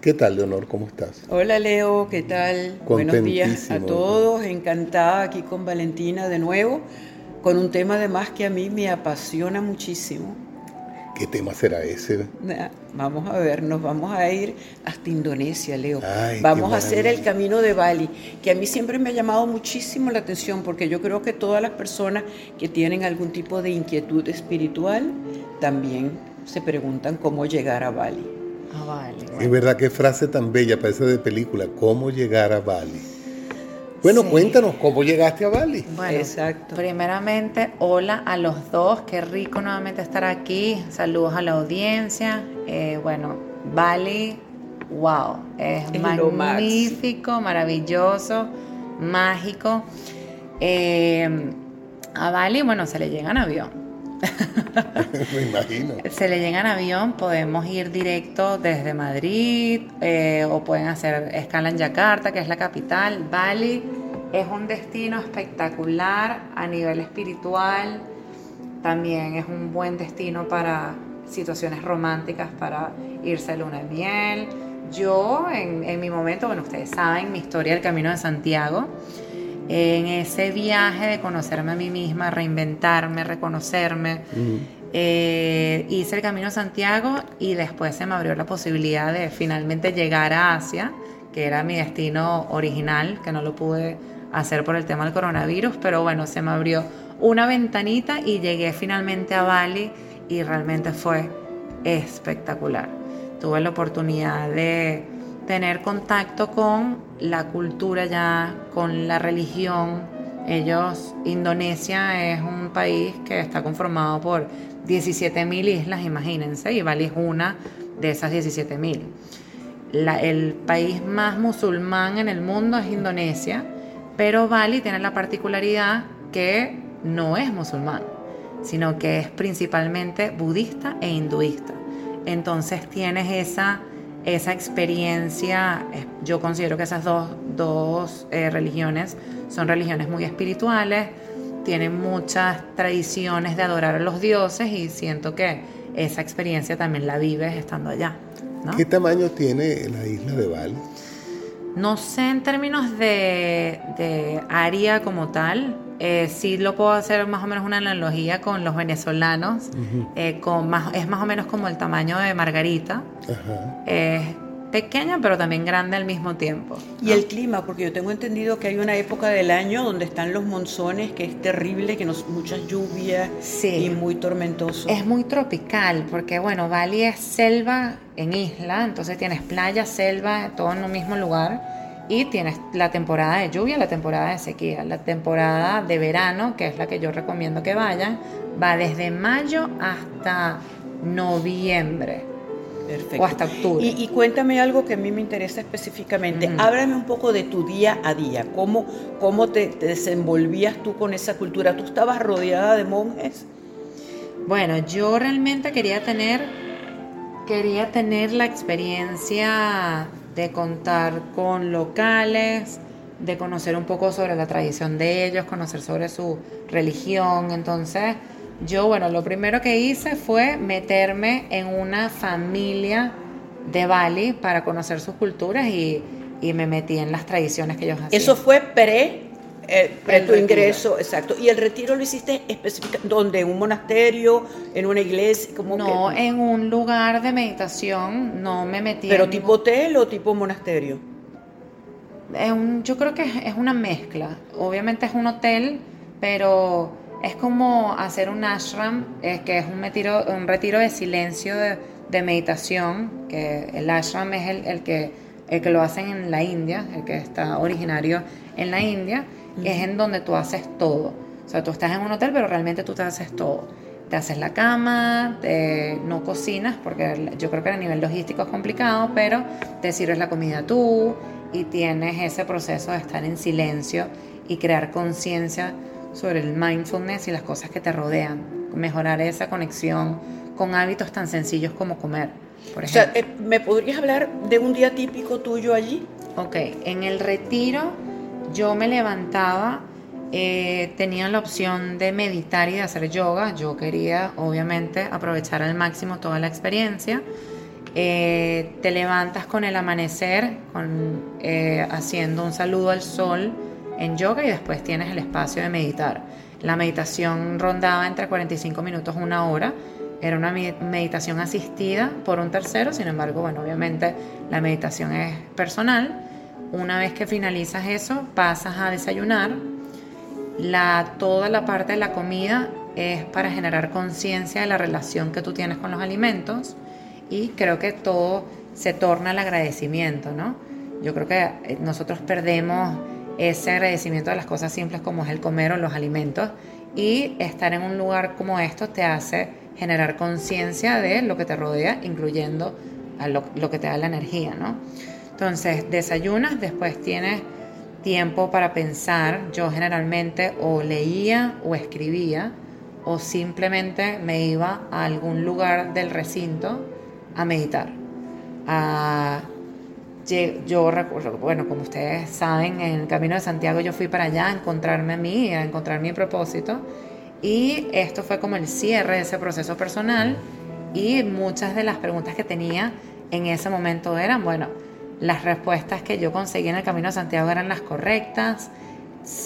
¿Qué tal, Leonor? ¿Cómo estás? Hola, Leo, ¿qué tal? Buenos días a todos. Encantada aquí con Valentina de nuevo, con un tema además que a mí me apasiona muchísimo. ¿Qué tema será ese? Vamos a ver, nos vamos a ir hasta Indonesia, Leo. vamos a hacer el camino de Bali, que a mí siempre me ha llamado muchísimo la atención, porque yo creo que todas las personas que tienen algún tipo de inquietud espiritual también se preguntan cómo llegar a Bali. A Bali. Es verdad, qué frase tan bella, parece de película, cómo llegar a Bali. Bueno, cuéntanos cómo llegaste a Bali. Bueno, Exacto. primeramente, hola a los dos, qué rico nuevamente estar aquí. Saludos a la audiencia. Eh, bueno, Bali, wow, es, magnífico, maravilloso, mágico. Eh, a Bali, bueno, se le llega en avión. Me imagino. Se le llega en avión, podemos ir directo desde Madrid eh, o pueden hacer escala en Yakarta, que es la capital. Bali es un destino espectacular a nivel espiritual, también es un buen destino para situaciones románticas, para irse a luna de miel. Yo en, en mi momento, bueno, ustedes saben mi historia del Camino de Santiago en ese viaje de conocerme a mí misma, reinventarme, reconocerme. Eh, hice el Camino a Santiago y después se me abrió la posibilidad de finalmente llegar a Asia, que era mi destino original, que no lo pude hacer por el tema del coronavirus, pero bueno, se me abrió una ventanita y llegué finalmente a Bali y realmente fue espectacular. Tuve la oportunidad de tener contacto con la cultura ya, con la religión. Ellos, Indonesia es un país que está conformado por 17.000 islas, imagínense, y Bali es una de esas 17.000. El país más musulmán en el mundo es Indonesia, pero Bali tiene la particularidad que no es musulmán, sino que es principalmente budista e hinduista. Entonces tienes esa esa experiencia, yo considero que esas dos, eh, religiones son religiones muy espirituales, tienen muchas tradiciones de adorar a los dioses y siento que esa experiencia también la vives estando allá. ¿Qué tamaño tiene la isla de Bali? No sé en términos de, área como tal, eh, sí lo puedo hacer más o menos una analogía con los venezolanos, eh, con más, es más o menos como el tamaño de Margarita. Es pequeña pero también grande al mismo tiempo. Y el clima, porque yo tengo entendido que hay una época del año donde están los monzones, que es terrible, que nos muchas lluvias y muy tormentoso. Es muy tropical, porque bueno, Bali es selva en isla, entonces tienes playa, selva, todo en un mismo lugar y tienes la temporada de lluvia, la temporada de sequía, la temporada de verano, que es la que yo recomiendo que vayan, va desde mayo hasta noviembre. Perfecto. O hasta octubre. Y, cuéntame algo que a mí me interesa específicamente. Háblame un poco de tu día a día. ¿Cómo, cómo te, te, desenvolvías tú con esa cultura? ¿Tú estabas rodeada de monjes? Bueno, yo realmente quería tener, quería tener la experiencia de contar con locales, de conocer un poco sobre la tradición de ellos, conocer sobre su religión. Entonces, yo, bueno, lo primero que hice fue meterme en una familia de Bali para conocer sus culturas y, me metí en las tradiciones que ellos hacían. Eso fue pre eh, tu ingreso, exacto. ¿Y el retiro lo hiciste específicamente donde? ¿En un monasterio? ¿En una iglesia? como no, en un lugar de meditación, no me metí. ¿Pero tipo hotel o tipo monasterio? yo creo que es una mezcla. Obviamente es un hotel, pero es como hacer un ashram, es que es un retiro, un retiro de silencio de, meditación, que el ashram es el, el, que, el que lo hacen en la India, el que está originario en la India es en donde tú haces todo. O sea, tú estás en un hotel, pero realmente tú te haces todo. Te haces la cama, te, no cocinas, porque yo creo que a nivel logístico es complicado, pero te sirves la comida tú y tienes ese proceso de estar en silencio y crear conciencia sobre el mindfulness y las cosas que te rodean. Mejorar esa conexión con hábitos tan sencillos como comer. Por ejemplo. O sea, eh, ¿me podrías hablar de un día típico tuyo allí? Ok, en el retiro yo me levantaba, eh, tenía la opción de meditar y de hacer yoga. Yo quería, obviamente, aprovechar al máximo toda la experiencia. Eh, te levantas con el amanecer, con, eh, haciendo un saludo al sol en yoga y después tienes el espacio de meditar. La meditación rondaba entre 45 minutos y una hora. Era una meditación asistida por un tercero, sin embargo, bueno, obviamente la meditación es personal. Una vez que finalizas eso, pasas a desayunar. La, toda la parte de la comida es para generar conciencia de la relación que tú tienes con los alimentos y creo que todo se torna al agradecimiento, ¿no? Yo creo que eh, nosotros perdemos ese agradecimiento de las cosas simples como es el comer o los alimentos y estar en un lugar como esto te hace generar conciencia de lo que te rodea, incluyendo a lo, lo, que te da la energía, ¿no? Entonces, desayunas, después tienes tiempo para pensar. Yo generalmente o leía o escribía o simplemente me iba a algún lugar del recinto a meditar. Yo recuerdo, bueno, como ustedes saben, en el Camino de Santiago yo fui para allá a encontrarme a mí, a encontrar mi propósito. Y esto fue como el cierre de ese proceso personal y muchas de las preguntas que tenía en ese momento eran, bueno, las respuestas que yo conseguí en el Camino de Santiago eran las correctas,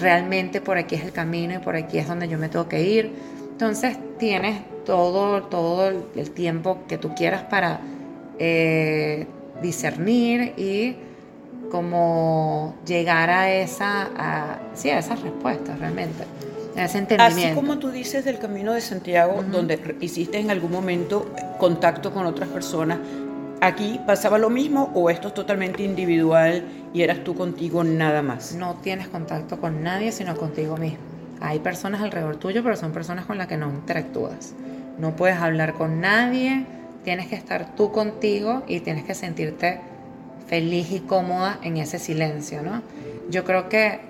realmente por aquí es el camino y por aquí es donde yo me tengo que ir. Entonces tienes todo, todo el tiempo que tú quieras para eh, discernir y como llegar a esa, a, sí, a esas respuestas realmente, a ese entendimiento. Así como tú dices del Camino de Santiago, donde hiciste en algún momento contacto con otras personas, ¿aquí pasaba lo mismo o esto es totalmente individual y eras tú contigo nada más? No tienes contacto con nadie, sino contigo mismo. Hay personas alrededor tuyo, pero son personas con las que no interactúas. No puedes hablar con nadie, tienes que estar tú contigo y tienes que sentirte feliz y cómoda en ese silencio, ¿no? Yo creo que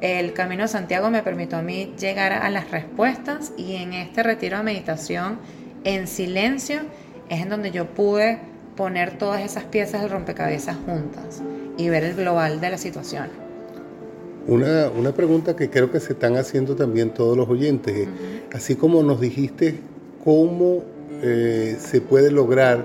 el Camino de Santiago me permitió a mí llegar a las respuestas y en este retiro de meditación en silencio es en donde yo pude poner todas esas piezas del rompecabezas juntas y ver el global de la situación. Una, una pregunta que creo que se están haciendo también todos los oyentes, así como nos dijiste cómo eh, se puede lograr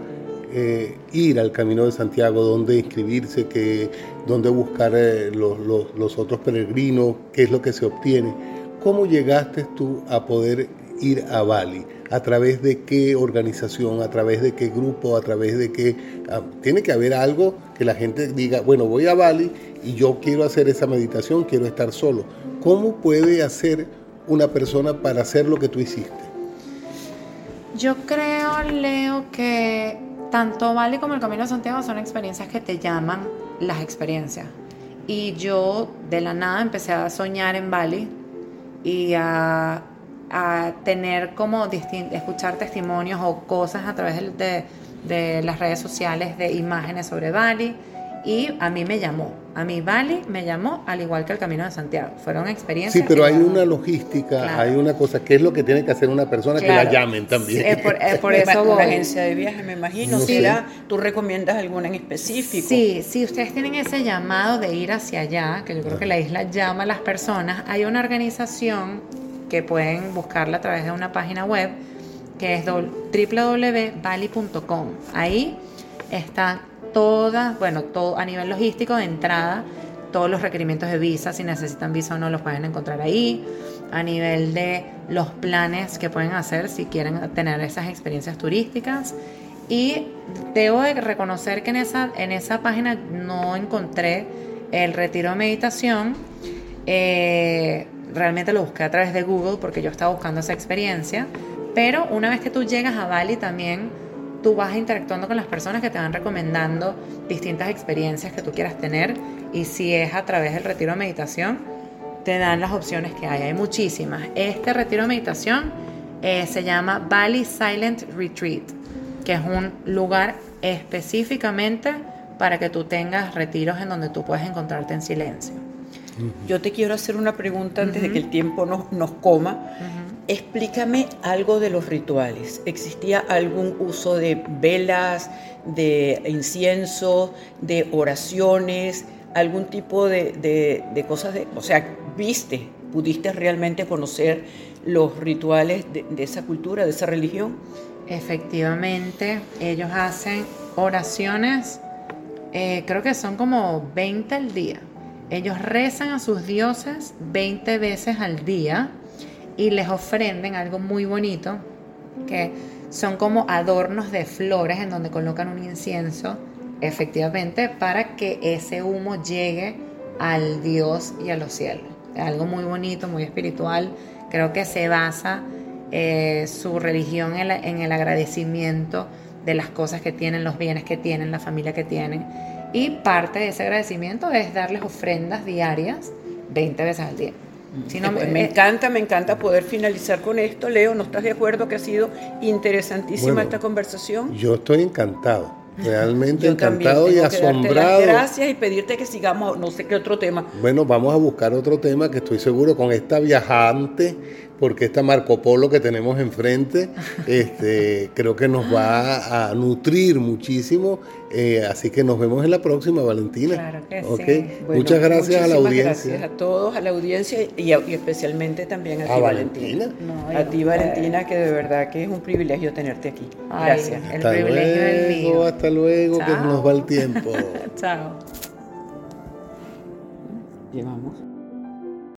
eh, ir al Camino de Santiago, dónde inscribirse, que, dónde buscar eh, los, otros peregrinos, qué es lo que se obtiene. ¿Cómo llegaste tú a poder ir a Bali? ¿A través de qué organización? ¿A través de qué grupo? ¿A través de qué? Ah, tiene que haber algo que la gente diga, bueno, voy a Bali y yo quiero hacer esa meditación, quiero estar solo. ¿Cómo puede hacer una persona para hacer lo que tú hiciste? Yo creo, Leo, que tanto Bali como el Camino de Santiago son experiencias que te llaman las experiencias. Y yo de la nada empecé a soñar en Bali y a, tener como escuchar testimonios o cosas a través de, de las redes sociales de imágenes sobre Bali y a mí me llamó. A mí Bali me llamó al igual que el Camino de Santiago. Fueron experiencias. Sí, pero hay una logística, hay una cosa, ¿qué es lo que tiene que hacer una persona que la llamen también? es por, eso voy. Una agencia de viaje, me imagino. Sí. ¿Tú recomiendas alguna en específico? Sí, si ustedes tienen ese llamado de ir hacia allá, que yo creo que la isla llama a las personas, hay una organización que pueden buscarla a través de una página web que es www.bali.com. Ahí están todas, bueno, todo a nivel logístico de entrada, todos los requerimientos de visa, si necesitan visa o no, los pueden encontrar ahí. A nivel de los planes que pueden hacer si quieren tener esas experiencias turísticas. Y debo de reconocer que en esa, en esa página no encontré el retiro de meditación. Eh, realmente lo busqué a través de Google porque yo estaba buscando esa experiencia. Pero una vez que tú llegas a Bali también tú vas interactuando con las personas que te van recomendando distintas experiencias que tú quieras tener y si es a través del retiro de meditación, te dan las opciones que hay. Hay muchísimas. Este retiro de meditación eh, se llama Bali Silent Retreat, que es un lugar específicamente para que tú tengas retiros en donde tú puedes encontrarte en silencio. Yo te quiero hacer una pregunta antes de que el tiempo nos, nos coma. Explícame algo de los rituales. ¿Existía algún uso de velas, de incienso, de oraciones, algún tipo de, cosas? De, o sea, ¿viste, pudiste realmente conocer los rituales de, esa cultura, de esa religión? Efectivamente, ellos hacen oraciones, eh, creo que son como 20 al día. Ellos rezan a sus dioses 20 veces al día y les ofrenden algo muy bonito, que son como adornos de flores en donde colocan un incienso, efectivamente, para que ese humo llegue al Dios y a los cielos. Es algo muy bonito, muy espiritual. Creo que se basa eh, su religión en, el agradecimiento de las cosas que tienen, los bienes que tienen, la familia que tienen. Y parte de ese agradecimiento es darles ofrendas diarias 20 veces al día. Si no, me, encanta, me encanta poder finalizar con esto. Leo, ¿no estás de acuerdo que ha sido interesantísima esta conversación? Yo estoy encantado. Realmente encantado y asombrado. gracias y pedirte que sigamos, no sé qué otro tema. Bueno, vamos a buscar otro tema que estoy seguro con esta viajante porque esta Marco Polo que tenemos enfrente este, creo que nos va a nutrir muchísimo. Eh, así que nos vemos en la próxima, Valentina. Claro que sí. muchas gracias a la audiencia. Gracias a todos, a la audiencia y, especialmente también a, ti, Valentina. a ti, Valentina, que de verdad que es un privilegio tenerte aquí. Gracias. el privilegio mío. Hasta luego, que nos va el tiempo. Chao. Llevamos.